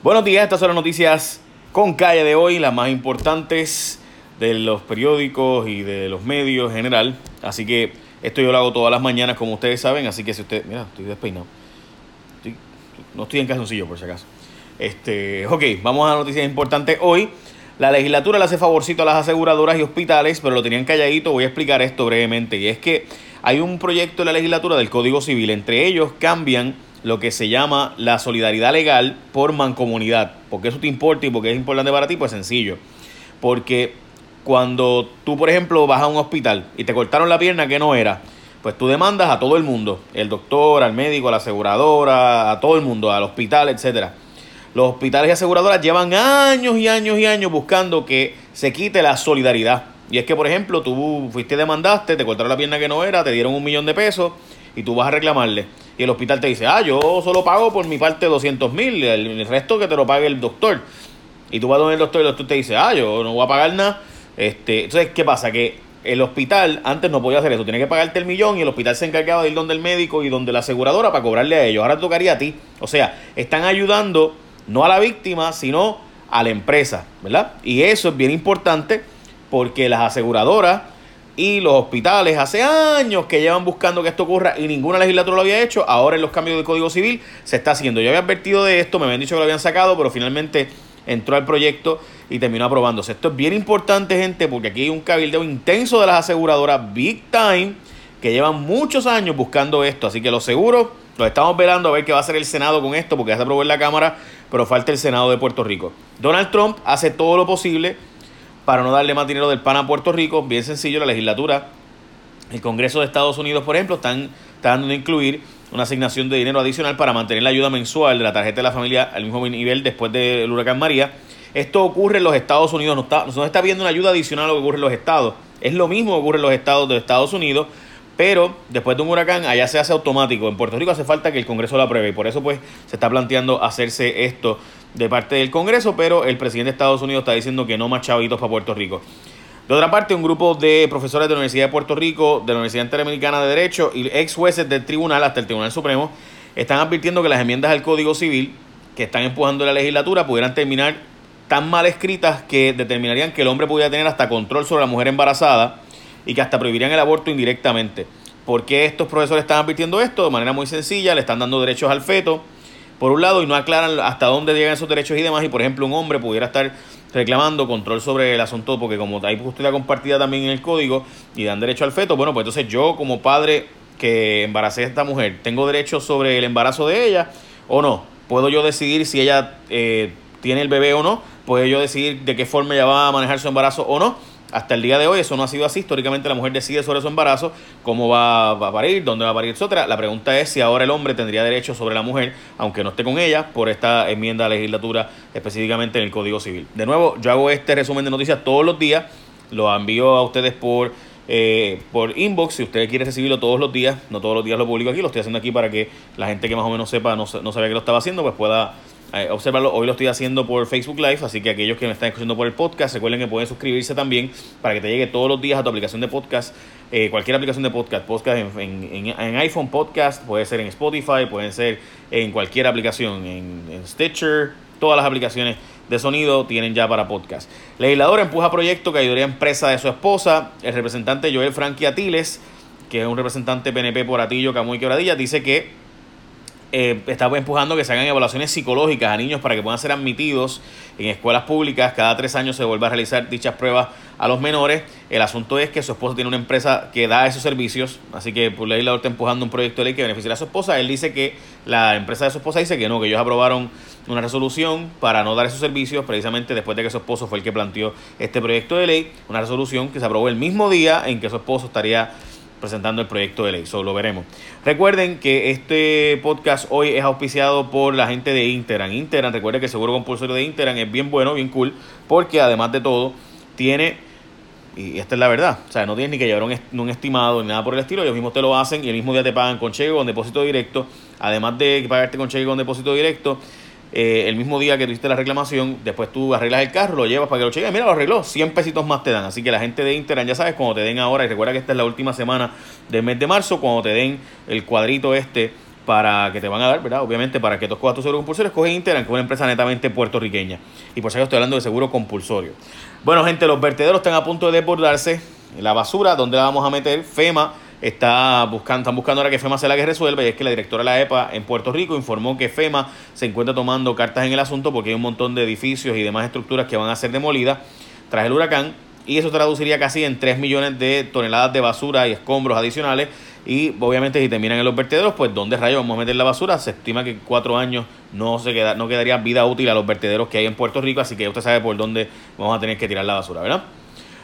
Buenos días, estas son las noticias con calle de hoy, las más importantes de los periódicos y de los medios en general. Así que esto yo lo hago todas las mañanas, como ustedes saben. Así que si usted, mira, estoy despeinado. no estoy en calzoncillo, por si acaso. Este, ok, vamos a las noticias importantes hoy. La legislatura le hace favorcito a las aseguradoras y hospitales, pero lo tenían calladito. Voy a explicar esto brevemente. Y es que hay un proyecto de la legislatura del Código Civil. Entre ellos cambian lo que se llama la solidaridad legal por mancomunidad. ¿Por qué eso te importa y por qué es importante para ti? Pues sencillo. Porque cuando tú, por ejemplo, vas a un hospital y te cortaron la pierna que no era, pues tú demandas a todo el mundo, el doctor, al médico, a la aseguradora, a todo el mundo, al hospital, etcétera. Los hospitales y aseguradoras llevan años y años y años buscando que se quite la solidaridad. Y es que, por ejemplo, tú fuiste demandaste, te cortaron la pierna que no era, te dieron un millón de pesos y tú vas a reclamarle. Y el hospital te dice, ah, yo solo pago por mi parte 200 mil, el, resto que te lo pague el doctor. Y tú vas donde el doctor y el doctor te dice, ah, yo no voy a pagar nada. Este, entonces, ¿qué pasa? Que el hospital antes no podía hacer eso, tiene que pagarte el millón y el hospital se encargaba de ir donde el médico y donde la aseguradora para cobrarle a ellos. Ahora tocaría a ti. O sea, están ayudando no a la víctima, sino a la empresa, ¿verdad? Y eso es bien importante porque las aseguradoras y los hospitales hace años que llevan buscando que esto ocurra y ninguna legislatura lo había hecho. Ahora en los cambios del Código Civil se está haciendo. Yo había advertido de esto, me habían dicho que lo habían sacado, pero finalmente entró al proyecto y terminó aprobándose. Esto es bien importante, gente, porque aquí hay un cabildeo intenso de las aseguradoras Big Time que llevan muchos años buscando esto. Así que los seguros los estamos velando a ver qué va a hacer el Senado con esto, porque ya se aprobó en la Cámara, pero falta el Senado de Puerto Rico. Donald Trump hace todo lo posible para no darle más dinero del PAN a Puerto Rico. Bien sencillo, la legislatura, el Congreso de Estados Unidos, por ejemplo, están tratando de incluir una asignación de dinero adicional para mantener la ayuda mensual de la tarjeta de la familia al mismo nivel después del huracán María. Esto ocurre en los Estados Unidos, no está, no está viendo una ayuda adicional a lo que ocurre en los estados. Es lo mismo que ocurre en los estados de Estados Unidos, pero después de un huracán allá se hace automático. En Puerto Rico hace falta que el Congreso lo apruebe y por eso pues se está planteando hacerse esto de parte del Congreso, pero el presidente de Estados Unidos está diciendo que no más chavitos para Puerto Rico. De otra parte, un grupo de profesores de la Universidad de Puerto Rico, de la Universidad Interamericana de Derecho y ex jueces del tribunal hasta el Tribunal Supremo están advirtiendo que las enmiendas al Código Civil que están empujando la legislatura pudieran terminar tan mal escritas que determinarían que el hombre pudiera tener hasta control sobre la mujer embarazada y que hasta prohibirían el aborto indirectamente. ¿Por qué estos profesores están advirtiendo esto? De manera muy sencilla, le están dando derechos al feto por un lado, y no aclaran hasta dónde llegan esos derechos y demás, y por ejemplo un hombre pudiera estar reclamando control sobre el asunto, porque como hay custodia compartida también en el código y dan derecho al feto, bueno, pues entonces yo como padre que embaracé a esta mujer, ¿tengo derecho sobre el embarazo de ella o no? ¿Puedo yo decidir si ella eh, tiene el bebé o no? ¿Puedo yo decidir de qué forma ella va a manejar su embarazo o no? Hasta el día de hoy eso no ha sido así. Históricamente la mujer decide sobre su embarazo, cómo va, a parir, dónde va a parir, etcétera. La pregunta es si ahora el hombre tendría derecho sobre la mujer, aunque no esté con ella, por esta enmienda a la legislatura, específicamente en el Código Civil. De nuevo, yo hago este resumen de noticias todos los días, lo envío a ustedes por eh, por inbox, si usted quiere recibirlo todos los días, no todos los días lo publico aquí, lo estoy haciendo aquí para que la gente que más o menos sepa, no, no sabía que lo estaba haciendo, pues pueda eh, observarlo. Hoy lo estoy haciendo por Facebook Live, así que aquellos que me están escuchando por el podcast, recuerden que pueden suscribirse también para que te llegue todos los días a tu aplicación de podcast, eh, cualquier aplicación de podcast, podcast en, iPhone Podcast, puede ser en Spotify, pueden ser en cualquier aplicación, en, Stitcher, todas las aplicaciones de sonido tienen ya para podcast. Legislador empuja proyecto que ayudaría a empresa de su esposa. El representante Joel Frankie Atiles, que es un representante PNP por Atillo, Camuy Quebradilla, dice que eh, está empujando que se hagan evaluaciones psicológicas a niños para que puedan ser admitidos en escuelas públicas. Cada tres años se vuelve a realizar dichas pruebas a los menores. El asunto es que su esposa tiene una empresa que da esos servicios, así que por ley la está empujando un proyecto de ley que beneficiará a su esposa. Él dice que la empresa de su esposa dice que no, que ellos aprobaron una resolución para no dar esos servicios precisamente después de que su esposo fue el que planteó este proyecto de ley, una resolución que se aprobó el mismo día en que su esposo estaría presentando el proyecto de ley. Eso lo veremos. Recuerden que este podcast hoy es auspiciado por la gente de Interan. Interan, recuerden que el seguro compulsorio de Interan es bien bueno, bien cool, porque además de todo, tiene, y esta es la verdad, o sea, no tienes ni que llevar un, un estimado ni nada por el estilo, ellos mismos te lo hacen y el mismo día te pagan con cheque con depósito directo. Además de pagarte con cheque con depósito directo, eh, el mismo día que tuviste la reclamación, después tú arreglas el carro, lo llevas para que lo chequen, mira, lo arregló, 100 pesitos más te dan. Así que la gente de Interan, ya sabes, cuando te den ahora, y recuerda que esta es la última semana del mes de marzo, cuando te den el cuadrito este para que te van a dar, ¿verdad? Obviamente, para que tú cojas tu seguro compulsorio, escoge Interan, que es una empresa netamente puertorriqueña. Y por eso estoy hablando de seguro compulsorio. Bueno, gente, los vertederos están a punto de desbordarse. La basura, ¿dónde la vamos a meter? FEMA está buscando, están buscando ahora que FEMA sea la que resuelva. Y es que la directora de la EPA en Puerto Rico informó que FEMA se encuentra tomando cartas en el asunto porque hay un montón de edificios y demás estructuras que van a ser demolidas tras el huracán. Y eso traduciría casi en 3 millones de toneladas de basura y escombros adicionales y obviamente si terminan en los vertederos, pues ¿dónde rayos vamos a meter la basura? Se estima que cuatro años no, se queda, no quedaría vida útil a los vertederos que hay en Puerto Rico, así que usted sabe por dónde vamos a tener que tirar la basura, ¿verdad?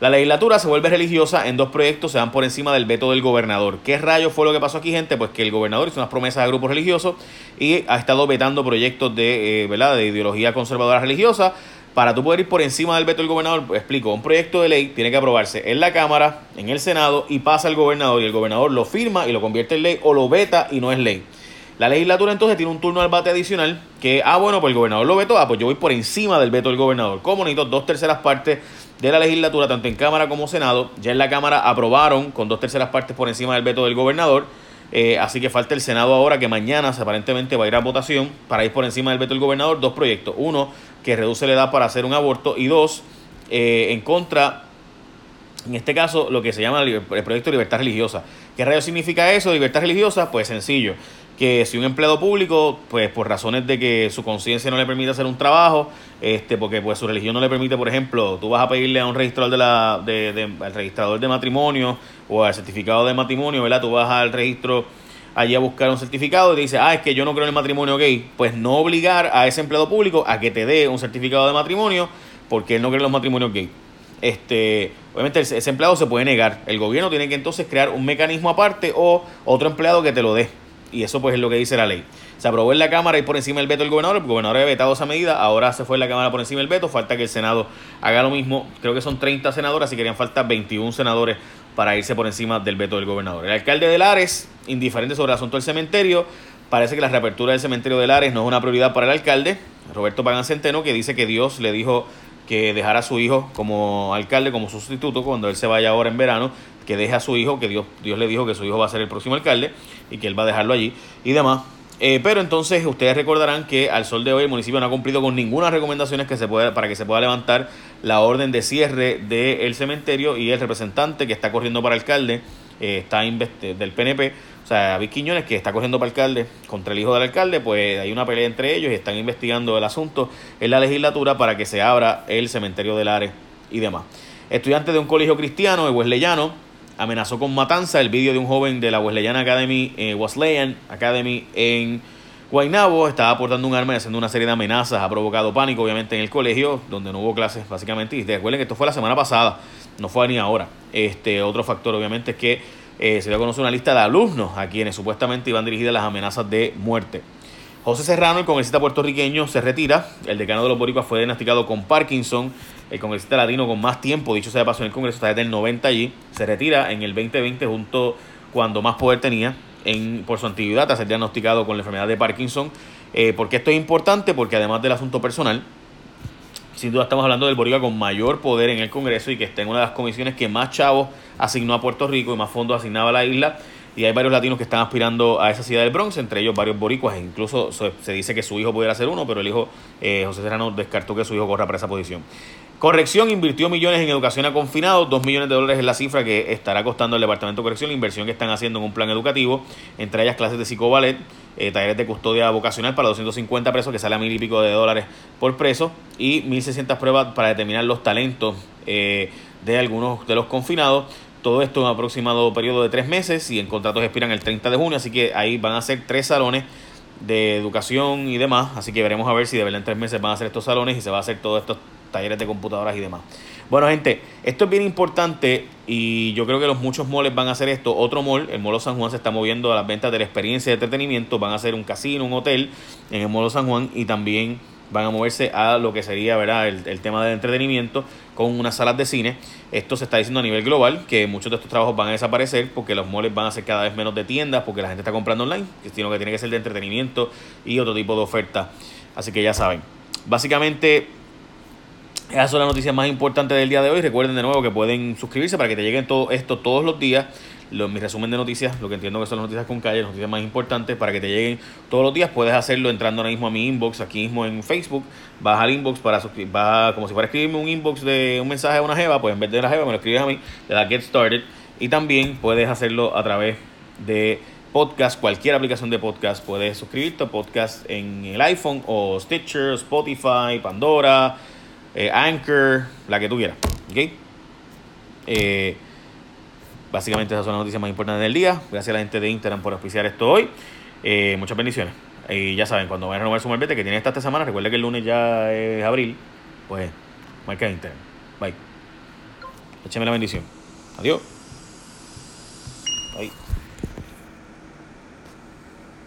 La legislatura se vuelve religiosa en dos proyectos, se van por encima del veto del gobernador. ¿Qué rayos fue lo que pasó aquí, gente? Pues que el gobernador hizo unas promesas a grupos religiosos y ha estado vetando proyectos de, eh, ¿verdad? de ideología conservadora religiosa para tú poder ir por encima del veto del gobernador, explico, un proyecto de ley tiene que aprobarse en la Cámara, en el Senado y pasa al gobernador y el gobernador lo firma y lo convierte en ley o lo veta y no es ley. La legislatura entonces tiene un turno al bate adicional que, ah, bueno, pues el gobernador lo vetó, ah, pues yo voy por encima del veto del gobernador. Como necesito dos terceras partes de la legislatura, tanto en Cámara como Senado, ya en la Cámara aprobaron con dos terceras partes por encima del veto del gobernador. Eh, así que falta el Senado ahora, que mañana aparentemente va a ir a votación para ir por encima del veto del gobernador. Dos proyectos. Uno, que reduce la edad para hacer un aborto y dos, eh, en contra, en este caso, lo que se llama el proyecto de libertad religiosa. ¿Qué rayos significa eso, libertad religiosa? Pues sencillo, que si un empleado público, pues por razones de que su conciencia no le permite hacer un trabajo, este, porque pues su religión no le permite, por ejemplo, tú vas a pedirle a un registrador de la, de, al registrador de matrimonio o al certificado de matrimonio, ¿verdad? Tú vas al registro allí a buscar un certificado y te dice, ah, es que yo no creo en el matrimonio gay, pues no obligar a ese empleado público a que te dé un certificado de matrimonio porque él no cree en los matrimonios gay. Este, obviamente ese empleado se puede negar. El gobierno tiene que entonces crear un mecanismo aparte o otro empleado que te lo dé. Y eso pues es lo que dice la ley. Se aprobó en la Cámara y por encima del veto del gobernador. El gobernador había vetado esa medida. Ahora se fue en la Cámara por encima del veto. Falta que el Senado haga lo mismo. Creo que son 30 senadores y querían faltar 21 senadores para irse por encima del veto del gobernador. El alcalde de Lares, indiferente sobre el asunto del cementerio, parece que la reapertura del cementerio de Lares no es una prioridad para el alcalde, Roberto Pagan Centeno, que dice que Dios le dijo que dejara a su hijo como alcalde, como sustituto, cuando él se vaya ahora en verano, que deje a su hijo, que Dios, Dios le dijo que su hijo va a ser el próximo alcalde y que él va a dejarlo allí y demás. Eh, pero entonces ustedes recordarán que al sol de hoy el municipio no ha cumplido con ninguna recomendaciones que se pueda, para que se pueda levantar la orden de cierre del cementerio y el representante que está corriendo para alcalde eh, está del PNP, o sea, David Quiñones, que está corriendo para alcalde contra el hijo del alcalde, pues hay una pelea entre ellos y están investigando el asunto en la legislatura para que se abra el cementerio de Lares y demás. Estudiante de un colegio cristiano de Wesleyano amenazó con matanza el vídeo de un joven de la Wesleyan Academy, eh, Wesleyan Academy en Guaynabo, estaba aportando un arma y haciendo una serie de amenazas, ha provocado pánico obviamente en el colegio, donde no hubo clases básicamente, y recuerden que esto fue la semana pasada, no fue ni ahora. Este otro factor obviamente es que eh, se dio a conocer una lista de alumnos a quienes supuestamente iban dirigidas las amenazas de muerte. José Serrano, el congresista puertorriqueño, se retira. El decano de los boricuas fue diagnosticado con Parkinson el congresista latino con más tiempo, dicho sea de paso en el Congreso, está desde el 90 allí, se retira en el 2020 junto cuando más poder tenía en, por su antigüedad tras ser diagnosticado con la enfermedad de Parkinson. Eh, ¿Por qué esto es importante? Porque además del asunto personal, sin duda estamos hablando del boricua con mayor poder en el Congreso y que está en una de las comisiones que más chavos asignó a Puerto Rico y más fondos asignaba a la isla. Y hay varios latinos que están aspirando a esa ciudad del Bronx, entre ellos varios boricuas. E incluso se dice que su hijo pudiera ser uno, pero el hijo, eh, José Serrano, descartó que su hijo corra para esa posición. Corrección invirtió millones en educación a confinados, dos millones de dólares es la cifra que estará costando el Departamento de Corrección, la inversión que están haciendo en un plan educativo, entre ellas clases de psicoballet, eh, talleres de custodia vocacional para 250 presos, que sale a mil y pico de dólares por preso, y 1.600 pruebas para determinar los talentos eh, de algunos de los confinados. Todo esto en un aproximado periodo de tres meses y en contratos expiran el 30 de junio, así que ahí van a ser tres salones de educación y demás, así que veremos a ver si de verdad en tres meses van a ser estos salones y se va a hacer todos estos talleres de computadoras y demás. Bueno, gente, esto es bien importante y yo creo que los muchos moles van a hacer esto. Otro mall, el Molo San Juan, se está moviendo a las ventas de la experiencia de entretenimiento. Van a hacer un casino, un hotel en el Molo San Juan y también van a moverse a lo que sería ¿verdad? El, tema del entretenimiento con unas salas de cine. Esto se está diciendo a nivel global, que muchos de estos trabajos van a desaparecer porque los moles van a ser cada vez menos de tiendas, porque la gente está comprando online, sino que tiene que ser de entretenimiento y otro tipo de oferta. Así que ya saben. Básicamente esas son las noticias más importantes del día de hoy. Recuerden de nuevo que pueden suscribirse para que te lleguen todo esto todos los días. lo, mi resumen de noticias, lo que entiendo que son las noticias con calle, las noticias más importantes, para que te lleguen todos los días. Puedes hacerlo entrando ahora mismo a mi inbox, aquí mismo en Facebook. Vas al inbox para suscribir, como si fuera a escribirme un inbox de un mensaje a una jeva, pues en vez de la jeva me lo escribes a mí, le das Get Started. Y también puedes hacerlo a través de podcast, cualquier aplicación de podcast. Puedes suscribirte a podcast en el iPhone o Stitcher, Spotify, Pandora, eh, Anchor, la que tú quieras. ¿Ok? Eh, básicamente esas son las noticias más importantes del día. Gracias a la gente de Instagram por auspiciar esto hoy. Eh, muchas bendiciones. Y ya saben, cuando vayan a renovar su malvete que tiene esta, esta semana, recuerden que el lunes ya es abril, pues marca Instagram. Bye. Écheme la bendición. Adiós.